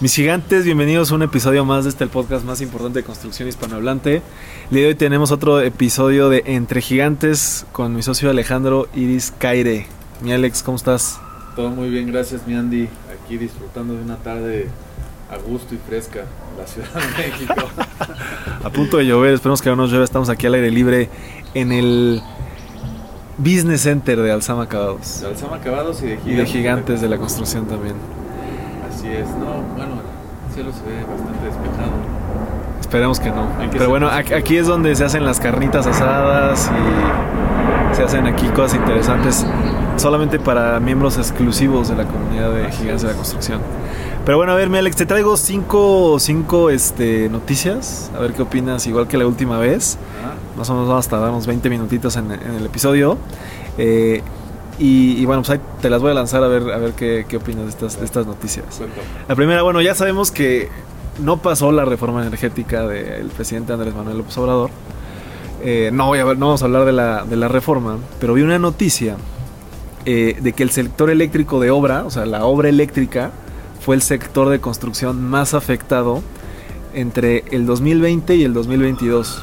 Mis gigantes, bienvenidos a un episodio más de este el podcast más importante de construcción hispanohablante. El día de hoy tenemos otro episodio de Entre Gigantes con mi socio Alejandro Iris Caire. Mi Alex, ¿cómo estás? Todo muy bien, gracias mi Andy. Aquí disfrutando de una tarde a gusto y fresca en la Ciudad de México. a punto de llover, esperemos que no nos llueva. Estamos aquí al aire libre en el Business Center de Alzama Acabados. De Alzama Acabados y de Gigantes, y de, gigantes de la construcción también. Así es, no, bueno, el cielo se ve bastante despejado. Esperemos que no. Pero bueno, aquí es donde se hacen las carnitas asadas y se hacen aquí cosas interesantes solamente para miembros exclusivos de la comunidad de gigantes de la construcción. Pero bueno, a ver, mi Alex, te traigo cinco, cinco este, noticias. A ver qué opinas, igual que la última vez. Más o menos vamos a tardar unos 20 minutitos en, el episodio. Eh, y, bueno, pues ahí te las voy a lanzar a ver, a ver qué, qué opinas de estas, de estas noticias. La primera, bueno, ya sabemos que no pasó la reforma energética del presidente Andrés Manuel López Obrador. Eh, no, voy a, no vamos a hablar de la, de la reforma, pero vi una noticia eh, de que el sector eléctrico de obra, o sea, la obra eléctrica, fue el sector de construcción más afectado entre el 2020 y el 2022.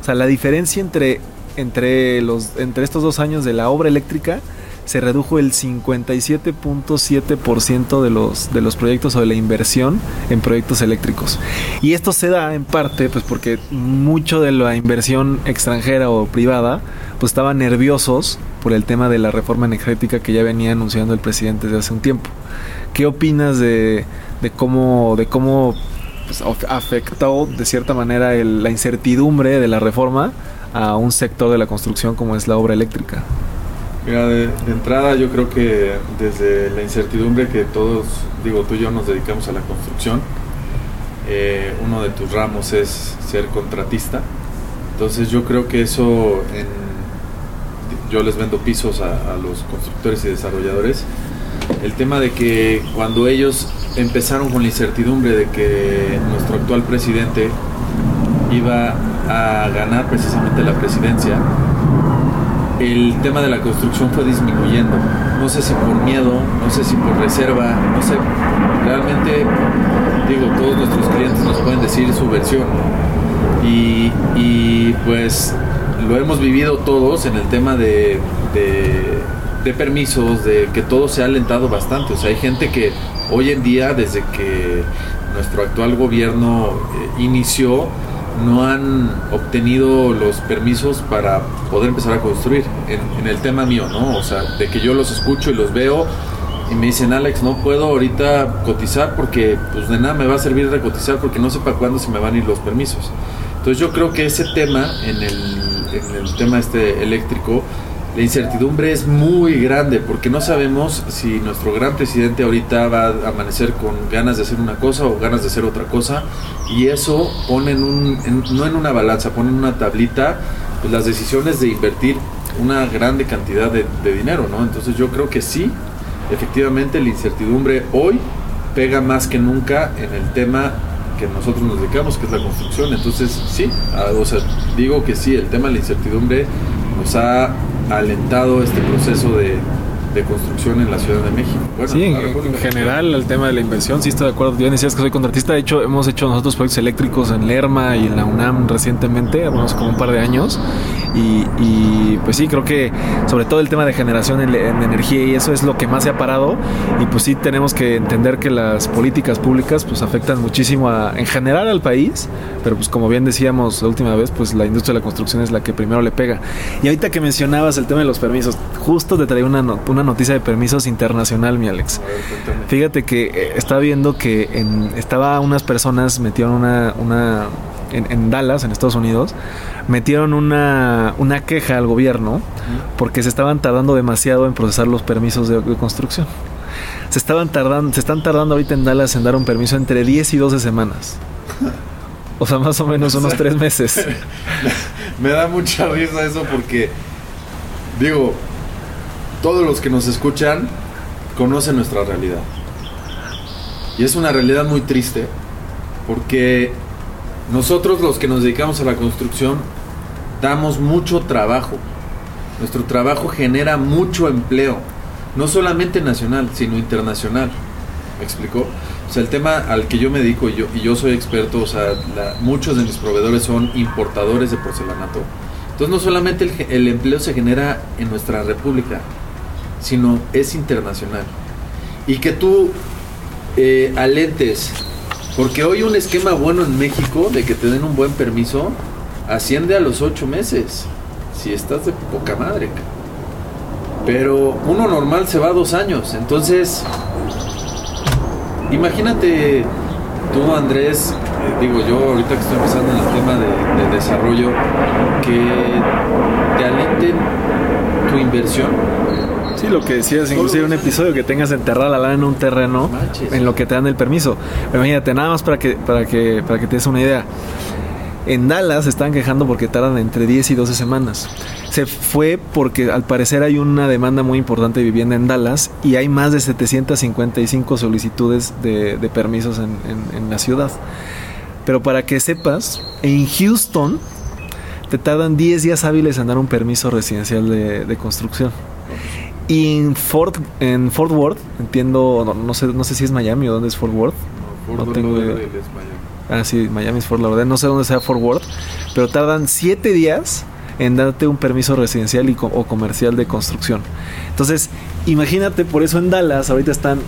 O sea, la diferencia entre, entre, los, entre estos dos años de la obra eléctrica se redujo el 57.7% de los, de los proyectos o de la inversión en proyectos eléctricos. Y esto se da en parte pues porque mucho de la inversión extranjera o privada pues estaban nerviosos por el tema de la reforma energética que ya venía anunciando el presidente desde hace un tiempo. ¿Qué opinas de, de cómo, de cómo pues, afectó de cierta manera la incertidumbre de la reforma a un sector de la construcción como es la obra eléctrica? Mira, de, entrada yo creo que desde la incertidumbre que todos, digo, tú y yo nos dedicamos a la construcción, eh, uno de tus ramos es ser contratista. Entonces yo creo que eso, yo les vendo pisos a, los constructores y desarrolladores. El tema de que cuando ellos empezaron con la incertidumbre de que nuestro actual presidente iba a ganar precisamente la presidencia, el tema de la construcción fue disminuyendo. No sé si por miedo, no sé si por reserva, no sé. Realmente, digo, todos nuestros clientes nos pueden decir su versión. Y, y pues lo hemos vivido todos en el tema de, de, permisos, de que todo se ha alentado bastante. O sea, hay gente que hoy en día, desde que nuestro actual gobierno eh, inició, no han obtenido los permisos para poder empezar a construir. En, el tema mío, ¿no? O sea, de que yo los escucho y los veo y me dicen, Alex, no puedo ahorita cotizar porque pues de nada me va a servir recotizar porque no sé para cuándo se me van a ir los permisos. Entonces yo creo que ese tema, en el, en el tema este eléctrico, la incertidumbre es muy grande porque no sabemos si nuestro gran presidente ahorita va a amanecer con ganas de hacer una cosa o ganas de hacer otra cosa y eso pone en un, no en una balanza, pone en una tablita pues, las decisiones de invertir una grande cantidad de, dinero, ¿no? Entonces yo creo que sí, efectivamente la incertidumbre hoy pega más que nunca en el tema que nosotros nos dedicamos, que es la construcción. Entonces, sí, sea, digo que sí, el tema de la incertidumbre nos ha alentado este proceso de, construcción en la Ciudad de México. sí, en, general el tema de la inversión, sí estoy de acuerdo. Yo decías que soy contratista, de hecho hemos hecho nosotros proyectos eléctricos en Lerma y en la UNAM recientemente, hace como un par de años, y, pues sí, creo que sobre todo el tema de generación en, energía y eso es lo que más se ha parado, y pues sí tenemos que entender que las políticas públicas pues afectan muchísimo en general al país, pero pues como bien decíamos la última vez, pues la industria de la construcción es la que primero le pega. Y ahorita que mencionabas el tema de los permisos, justo te traía una, una noticia de permisos internacional, mi Alex. Fíjate que eh, estaba viendo que en, estaba unas personas metieron una, una en, Dallas, en Estados Unidos, metieron una, una queja al gobierno porque se estaban tardando demasiado en procesar los permisos de, construcción. Se estaban tardando, se están tardando ahorita en Dallas en dar un permiso entre 10 y 12 semanas. O sea, más o menos unos tres meses. Me da mucha risa eso porque, digo, todos los que nos escuchan conocen nuestra realidad. Y es una realidad muy triste porque nosotros los que nos dedicamos a la construcción damos mucho trabajo. Nuestro trabajo genera mucho empleo, no solamente nacional, sino internacional. ¿Me explicó? O sea, el tema al que yo me dedico y yo, soy experto, o sea, muchos de mis proveedores son importadores de porcelanato. Entonces no solamente el empleo se genera en nuestra república, sino es internacional. Y que tú eh, alentes, porque hoy un esquema bueno en México de que te den un buen permiso asciende a los ocho meses, si estás de poca madre. Pero uno normal se va dos años, entonces imagínate tú Andrés, digo yo ahorita que estoy empezando en el tema de, de desarrollo, que te alenten tu inversión Sí, lo que decías, inclusive un episodio que tengas enterrada la lana en un terreno en lo que te dan el permiso. imagínate, nada más para que, para que, para que te des una idea. En Dallas se están quejando porque tardan entre 10 y 12 semanas. Se fue porque al parecer hay una demanda muy importante de vivienda en Dallas y hay más de 755 solicitudes de, permisos en, la ciudad. Pero para que sepas, en Houston te tardan 10 días hábiles en dar un permiso residencial de construcción. Y en Fort, en Fort Worth, entiendo, no, sé, no sé si es Miami o dónde es Fort Worth. No, tengo idea. Es Miami. Ah, sí, Miami es Fort Lauderdale. No sé dónde sea Fort Worth, pero tardan siete días en darte un permiso residencial y o comercial de construcción. Entonces, imagínate, por eso en Dallas ahorita están,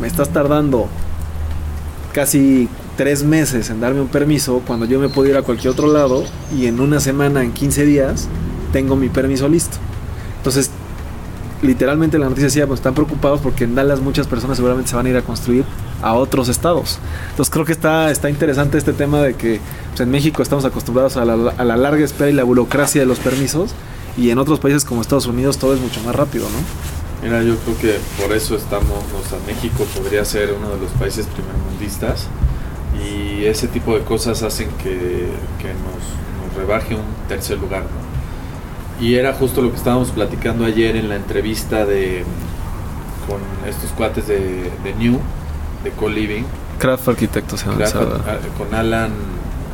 me estás tardando casi tres meses en darme un permiso cuando yo me puedo ir a cualquier otro lado y en una semana, en 15 días, tengo mi permiso listo. Entonces, literalmente la noticia decía, pues están preocupados porque en Dallas muchas personas seguramente se van a ir a construir a otros estados. Entonces creo que está, está interesante este tema de que pues, en México estamos acostumbrados a la, larga espera y la burocracia de los permisos y en otros países como Estados Unidos todo es mucho más rápido, ¿no? Mira, yo creo que por eso estamos, o sea, México podría ser uno de los países primermundistas y ese tipo de cosas hacen que, que nos, nos rebaje un tercer lugar, ¿no? Y era justo lo que estábamos platicando ayer en la entrevista de con estos cuates de, New, de Co-Living. Craft Arquitectos, ah, con Alan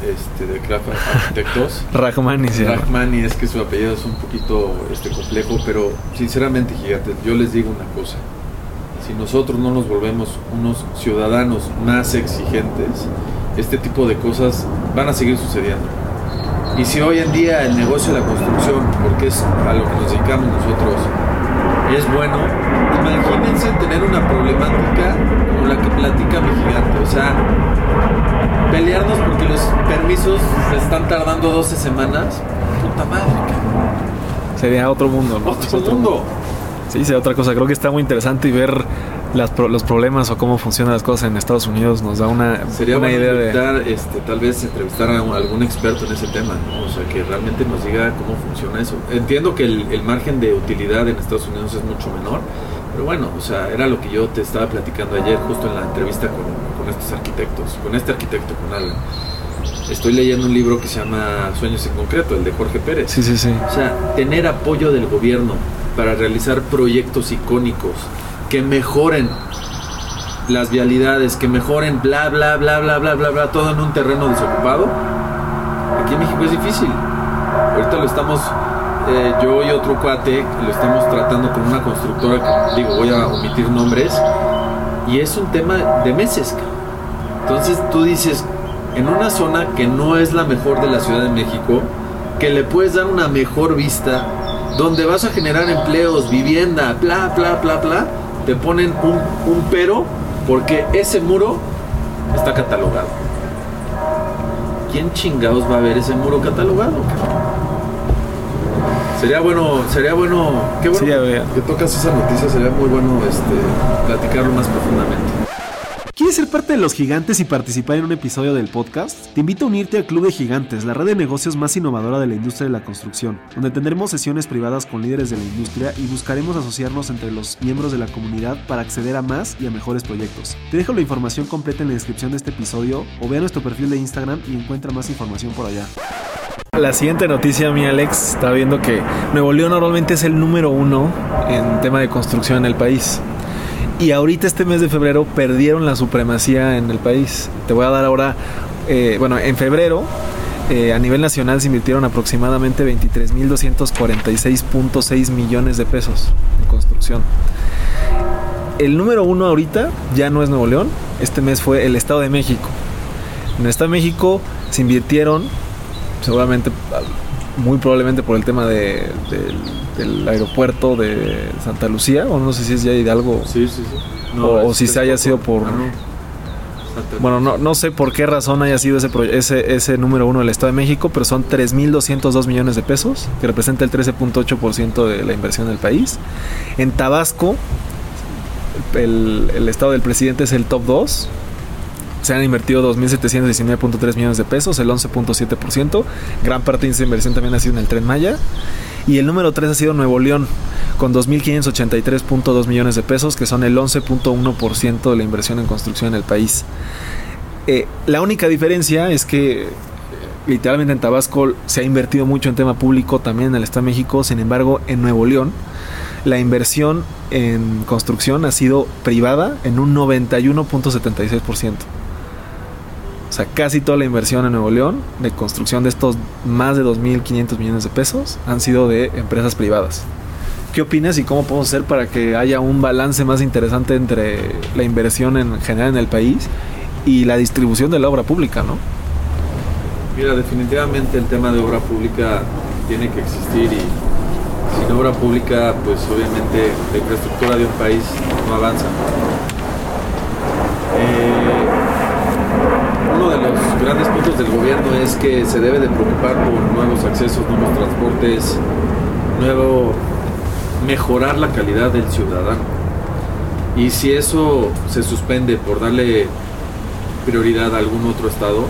este, de Craft Arquitectos. Rahmani, sí. Rahmani, es que su apellido es un poquito este, complejo, pero sinceramente, gigantes, yo les digo una cosa. Si nosotros no nos volvemos unos ciudadanos más exigentes, este tipo de cosas van a seguir sucediendo y si hoy en día el negocio de la construcción, porque es a lo que nos dedicamos nosotros, es bueno, imagínense tener una problemática como la que platica mi gigante. O sea, pelearnos porque los permisos se están tardando 12 semanas. Puta madre, Sería otro mundo, ¿no? Otro, otro mundo. Sí, sería otra cosa. Creo que está muy interesante y ver los problemas o cómo funcionan las cosas en Estados Unidos nos da una, Sería una idea de... Este, tal vez entrevistar a algún experto en ese tema, o sea, que realmente nos diga cómo funciona eso. Entiendo que el, margen de utilidad en Estados Unidos es mucho menor, pero bueno, o sea, era lo que yo te estaba platicando ayer justo en la entrevista con, con estos arquitectos, con este arquitecto, con Alan. Estoy leyendo un libro que se llama Sueños en Concreto, el de Jorge Pérez. Sí, sí, sí. O sea, tener apoyo del gobierno para realizar proyectos icónicos que mejoren las vialidades, que mejoren bla, bla, bla, bla, bla, bla, bla, todo en un terreno desocupado. Aquí en México es difícil. Ahorita lo estamos, eh, yo y otro cuate, lo estamos tratando con una constructora, que, digo, voy a omitir nombres, y es un tema de meses. Entonces tú dices, en una zona que no es la mejor de la Ciudad de México, que le puedes dar una mejor vista, donde vas a generar empleos, vivienda, bla, bla, bla, bla te ponen un, un pero porque ese muro está catalogado. ¿Quién chingados va a ver ese muro catalogado? Sería bueno, sería bueno, qué bueno que tocas esa noticia, sería muy bueno este, platicarlo más profundamente. ¿Quieres ser parte de los gigantes y participar en un episodio del podcast? Te invito a unirte al Club de Gigantes, la red de negocios más innovadora de la industria de la construcción, donde tendremos sesiones privadas con líderes de la industria y buscaremos asociarnos entre los miembros de la comunidad para acceder a más y a mejores proyectos. Te dejo la información completa en la descripción de este episodio o ve a nuestro perfil de Instagram y encuentra más información por allá. La siguiente noticia, mi Alex, está viendo que Nuevo León normalmente es el número uno en tema de construcción en el país. Y ahorita este mes de febrero perdieron la supremacía en el país. Te voy a dar ahora, eh, bueno, en febrero eh, a nivel nacional se invirtieron aproximadamente 23.246.6 millones de pesos en construcción. el número uno ahorita ya no es Nuevo León, este mes fue el Estado de México. En el Estado de México se invirtieron, seguramente, muy probablemente por el tema de, del aeropuerto de Santa Lucía, o no sé si es ya Hidalgo. Sí, sí, sí. o, si se haya sido por... Ah, bueno, no, no sé por qué razón haya sido ese, ese, ese número uno del Estado de México, pero son 3.202 millones de pesos, que representa el 13.8% de la inversión del país. En Tabasco, el, el, estado del presidente es el top 2. Se han invertido 2.719.3 millones de pesos, el 11.7%. Gran parte de esa inversión también ha sido en el tren Maya. Y el número 3 ha sido Nuevo León, con 2.583.2 millones de pesos, que son el 11.1% de la inversión en construcción en el país. Eh, la única diferencia es que literalmente en Tabasco se ha invertido mucho en tema público, también en el Estado de México, sin embargo en Nuevo León la inversión en construcción ha sido privada en un 91.76%. O sea, casi toda la inversión en Nuevo León de construcción de estos más de 2.500 millones de pesos han sido de empresas privadas. ¿Qué opinas y cómo podemos hacer para que haya un balance más interesante entre la inversión en general en el país y la distribución de la obra pública, no? Mira, definitivamente el tema de obra pública tiene que existir y sin obra pública, pues obviamente la infraestructura de un país no avanza. Eh, uno de los grandes puntos del gobierno es que se debe de preocupar por nuevos accesos, nuevos transportes, nuevo mejorar la calidad del ciudadano. Y si eso se suspende por darle prioridad a algún otro estado,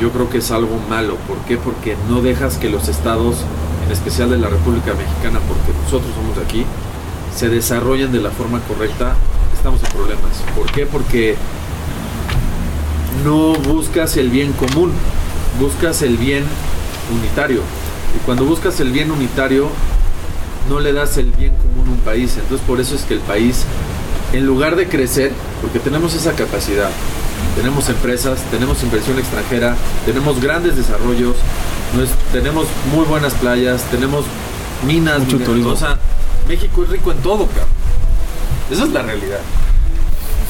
yo creo que es algo malo. ¿Por qué? Porque no dejas que los estados, en especial de la República Mexicana, porque nosotros somos de aquí, se desarrollen de la forma correcta, estamos en problemas. ¿Por qué? Porque no buscas el bien común, buscas el bien unitario. Y cuando buscas el bien unitario, no le das el bien común a un país. Entonces por eso es que el país, en lugar de crecer, porque tenemos esa capacidad, tenemos empresas, tenemos inversión extranjera, tenemos grandes desarrollos, tenemos muy buenas playas, tenemos minas, mucho turismo. México es rico en todo, cabrón. Esa es la realidad.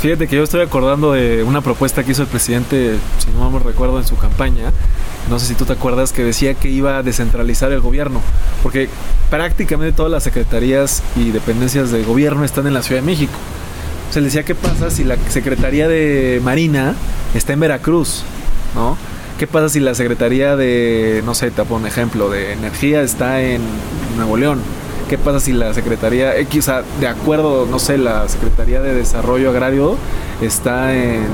Fíjate que yo estoy acordando de una propuesta que hizo el presidente, si no me recuerdo, en su campaña. No sé si tú te acuerdas que decía que iba a descentralizar el gobierno, porque prácticamente todas las secretarías y dependencias de gobierno están en la Ciudad de México. Se le decía, ¿qué pasa si la Secretaría de Marina está en Veracruz? ¿No? ¿Qué pasa si la Secretaría de, no sé, te un ejemplo, de Energía está en Nuevo León? ¿Qué pasa si la Secretaría X, de acuerdo, no sé, la Secretaría de Desarrollo Agrario está en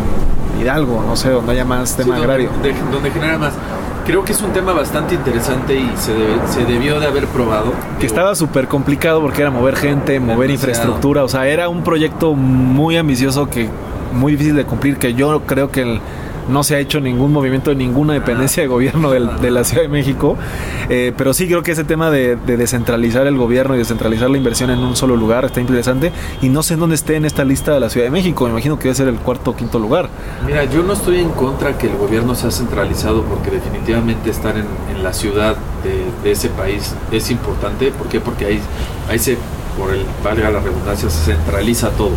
Hidalgo, no sé, donde haya más tema agrario? donde genera más. Creo que es un tema bastante interesante y se, se debió de haber probado. Que estaba súper complicado porque era mover gente, mover infraestructura, o sea, era un proyecto muy ambicioso que muy difícil de cumplir, que yo creo que el no se ha hecho ningún movimiento de ninguna dependencia de gobierno de la Ciudad de México, eh, pero sí creo que ese tema de, descentralizar el gobierno y descentralizar la inversión en un solo lugar está interesante y no sé en dónde esté en esta lista de la Ciudad de México, me imagino que debe ser el cuarto o quinto lugar. Mira, yo no estoy en contra que el gobierno sea centralizado porque definitivamente estar en, la ciudad de, ese país es importante, ¿por qué? Porque ahí, ahí se, por el, valga la redundancia, se centraliza todo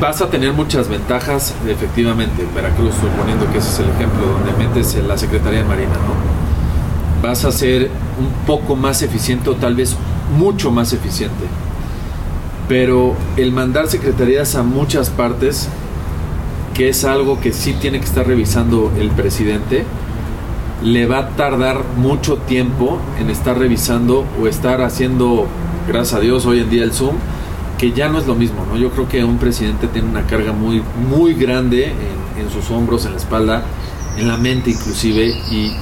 vas a tener muchas ventajas, efectivamente, en Veracruz, suponiendo que ese es el ejemplo, donde metes en la Secretaría de Marina, ¿no? Vas a ser un poco más eficiente o tal vez mucho más eficiente. Pero el mandar secretarías a muchas partes, que es algo que sí tiene que estar revisando el presidente, le va a tardar mucho tiempo en estar revisando o estar haciendo, gracias a Dios, hoy en día el Zoom, que ya no es lo mismo, ¿no? Yo creo que un presidente tiene una carga muy, muy grande en, sus hombros, en la espalda, en la mente inclusive, y,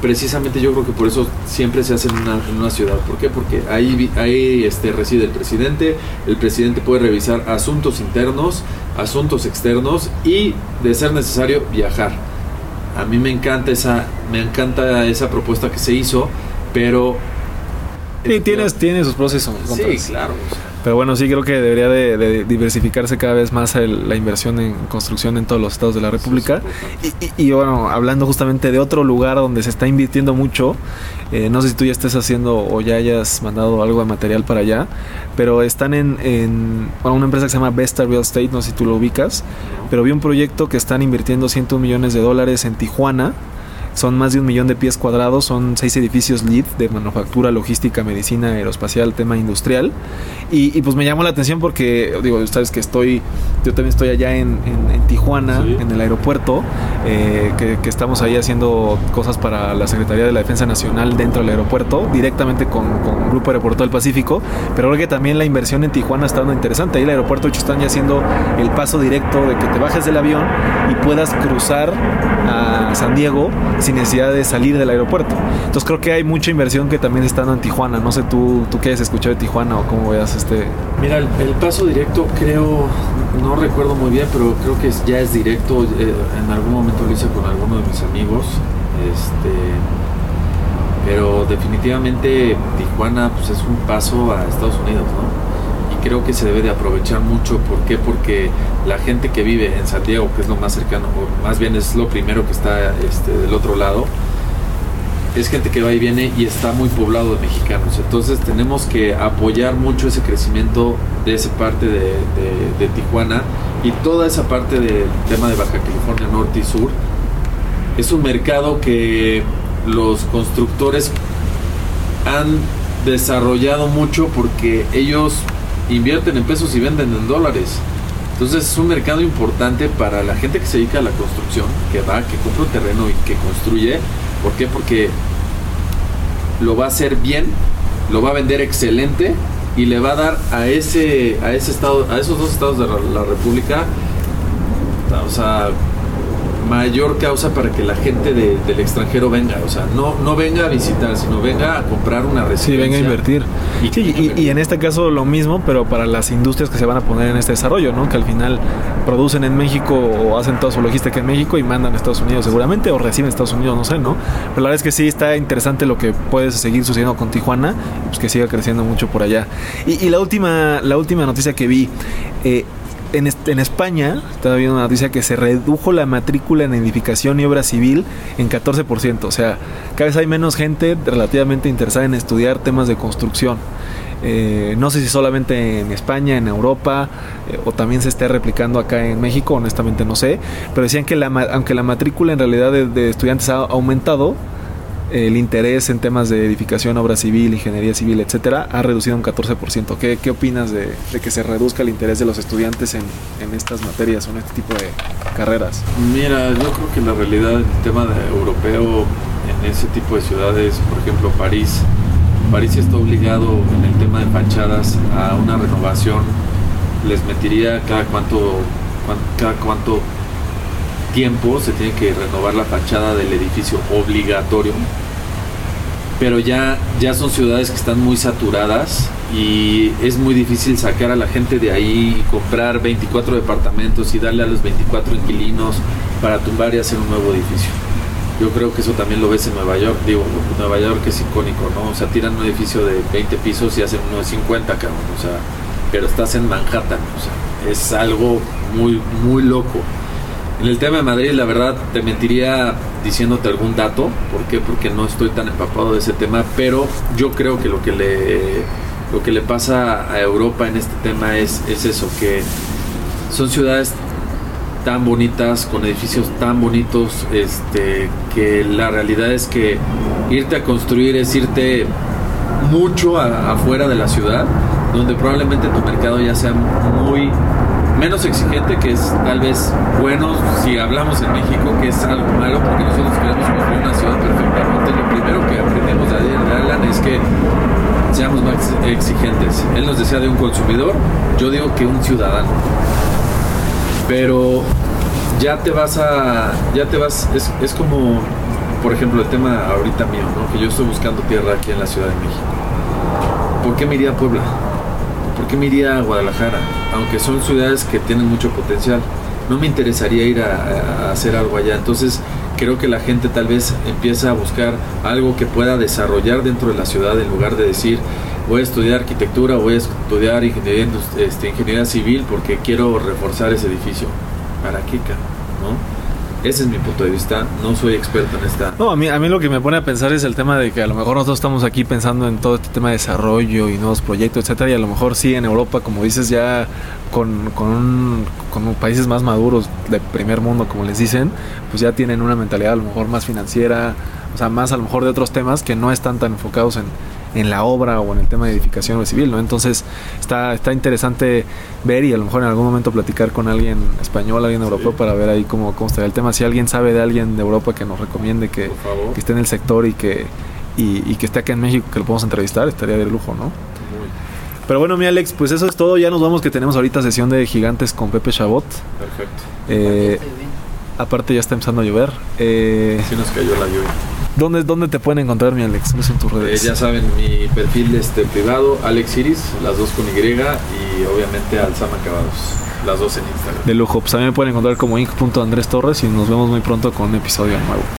precisamente yo creo que por eso siempre se hace en una, ciudad. ¿Por qué? Porque ahí, ahí este, reside el presidente, el presidente puede revisar asuntos internos, asuntos externos y, de ser necesario, viajar. A mí me encanta esa, me encanta esa propuesta que se hizo, pero... Sí, tienes, tiene sus procesos. Sí, claro. Pero bueno, sí creo que debería de, diversificarse cada vez más la inversión en construcción en todos los estados de la República. y, bueno, hablando justamente de otro lugar donde se está invirtiendo mucho, eh, no sé si tú ya estés haciendo o ya hayas mandado algo de material para allá, pero están en, en una empresa que se llama Vesta Real Estate, no sé si tú lo ubicas, pero vi un proyecto que están invirtiendo 101 millones de dólares en Tijuana son más de un millón de pies cuadrados, son seis edificios LEED de manufactura, logística, medicina, aeroespacial, tema industrial. Y, pues me llamó la atención porque, digo, sabes que estoy, yo también estoy allá en, Tijuana, en el aeropuerto, eh, que, estamos ahí haciendo cosas para la Secretaría de la Defensa Nacional dentro del aeropuerto, directamente con, con el Grupo Aeropuerto del Pacífico. Pero creo que también la inversión en Tijuana está dando interesante. Ahí el aeropuerto, de hecho, están ya haciendo el paso directo de que te bajes del avión y puedas cruzar a San Diego sin necesidad de salir del aeropuerto. Entonces creo que hay mucha inversión que también está en Tijuana. No sé tú, tú qué has escuchado de Tijuana o cómo veas este... Mira, el, paso directo creo, no recuerdo muy bien, pero creo que ya es directo. Eh, en algún momento lo hice con alguno de mis amigos. Este, pero definitivamente Tijuana pues, es un paso a Estados Unidos, ¿no? Creo que se debe de aprovechar mucho. ¿Por qué? Porque la gente que vive en Santiago, que es lo más cercano, o más bien es lo primero que está este, del otro lado, es gente que va y viene y está muy poblado de mexicanos. Entonces tenemos que apoyar mucho ese crecimiento de esa parte de, de Tijuana y toda esa parte del tema de Baja California Norte y Sur. Es un mercado que los constructores han desarrollado mucho porque ellos invierten en pesos y venden en dólares. Entonces es un mercado importante para la gente que se dedica a la construcción, que va, que compra un terreno y que construye. ¿Por qué? Porque lo va a hacer bien, lo va a vender excelente y le va a dar a ese, a ese estado, a esos dos estados de la República, o sea, mayor causa para que la gente del extranjero venga. O sea, no, no venga a visitar, sino venga a comprar una residencia. Sí, venga a invertir. Y, y, en este caso lo mismo, pero para las industrias que se van a poner en este desarrollo, ¿no? Que al final producen en México o hacen toda su logística en México y mandan a Estados Unidos seguramente o reciben a Estados Unidos, no sé, ¿no? Pero la verdad es que sí está interesante lo que puede seguir sucediendo con Tijuana, pues que siga creciendo mucho por allá. Y, la última, la última noticia que vi, eh, en, España, estaba viendo una noticia que se redujo la matrícula en edificación y obra civil en 14%. O sea, cada vez hay menos gente relativamente interesada en estudiar temas de construcción. Eh, no sé si solamente en España, en Europa, eh, o también se esté replicando acá en México, honestamente no sé. Pero decían que la, aunque la matrícula en realidad de estudiantes ha aumentado, el interés en temas de edificación, obra civil, ingeniería civil, etcétera, ha reducido un 14%. ¿Qué, qué opinas de, que se reduzca el interés de los estudiantes en, estas materias o en este tipo de carreras? Mira, yo creo que la realidad el tema de europeo en ese tipo de ciudades, por ejemplo París, París está obligado en el tema de fachadas a una renovación. Les metiría cada cuánto, cada cuánto tiempo se tiene que renovar la fachada del edificio obligatorio. Pero ya, ya son ciudades que están muy saturadas y es muy difícil sacar a la gente de ahí y comprar 24 departamentos y darle a los 24 inquilinos para tumbar y hacer un nuevo edificio. Yo creo que eso también lo ves en Nueva York. Digo, Nueva York es icónico, ¿no? O sea, tiran un edificio de 20 pisos y hacen uno de 50, cabrón. O sea, pero estás en Manhattan. O sea, es algo muy, muy loco. En el tema de Madrid, la verdad, te mentiría diciéndote algún dato. ¿Por qué? Porque no estoy tan empapado de ese tema. Pero yo creo que lo que le, lo que le pasa a Europa en este tema es, es eso, que son ciudades tan bonitas, con edificios tan bonitos, este, que la realidad es que irte a construir es irte mucho afuera de la ciudad, donde probablemente tu mercado ya sea muy menos exigente, que es tal vez bueno si hablamos en México, que es algo malo porque nosotros queremos construir una ciudad perfectamente. Lo primero que aprendemos de Alan es que seamos más exigentes. Él nos decía de un consumidor, yo digo que un ciudadano. Pero ya te vas a, ya te vas, es, es como, por ejemplo, el tema ahorita mío, que yo estoy buscando tierra aquí en la Ciudad de México. ¿Por qué me iría a Puebla? ¿Por qué me iría a Guadalajara? Aunque son ciudades que tienen mucho potencial. No me interesaría ir a, hacer algo allá. Entonces creo que la gente tal vez empieza a buscar algo que pueda desarrollar dentro de la ciudad en lugar de decir voy a estudiar arquitectura, voy a estudiar ingeniería, este, civil porque quiero reforzar ese edificio. ¿Para qué, ¿no? Ese es mi punto de vista. No soy experto en esta. No, a mí, a mí lo que me pone a pensar es el tema de que a lo mejor nosotros estamos aquí pensando en todo este tema de desarrollo y nuevos proyectos, etcétera, y a lo mejor sí en Europa, como dices, ya con, con, con países más maduros de primer mundo, como les dicen, pues ya tienen una mentalidad a lo mejor más financiera, o sea, más a lo mejor de otros temas que no están tan enfocados en en la obra o en el tema de edificación civil, ¿no? Entonces está, está interesante ver y a lo mejor en algún momento platicar con alguien español, alguien europeo para ver ahí cómo, cómo estaría el tema. Si alguien sabe de alguien de Europa que nos recomiende que, que esté en el sector y que, y, que esté acá en México, que lo podamos entrevistar, estaría de lujo, ¿no? Pero bueno, mi Alex, pues eso es todo. Ya nos vamos que tenemos ahorita sesión de gigantes con Pepe Chabot. Perfecto. Eh, aparte ya está empezando a llover. Eh, sí nos cayó la lluvia. ¿Dónde, ¿Dónde te pueden encontrar, mi Alex? ¿Cuáles son tus redes? Eh, ya saben, mi perfil este, privado, Alex Iris, las dos con Y y obviamente Alzama Acabados, las dos en Instagram. De lujo. Pues también me pueden encontrar como inc.andrés Torres y nos vemos muy pronto con un episodio nuevo.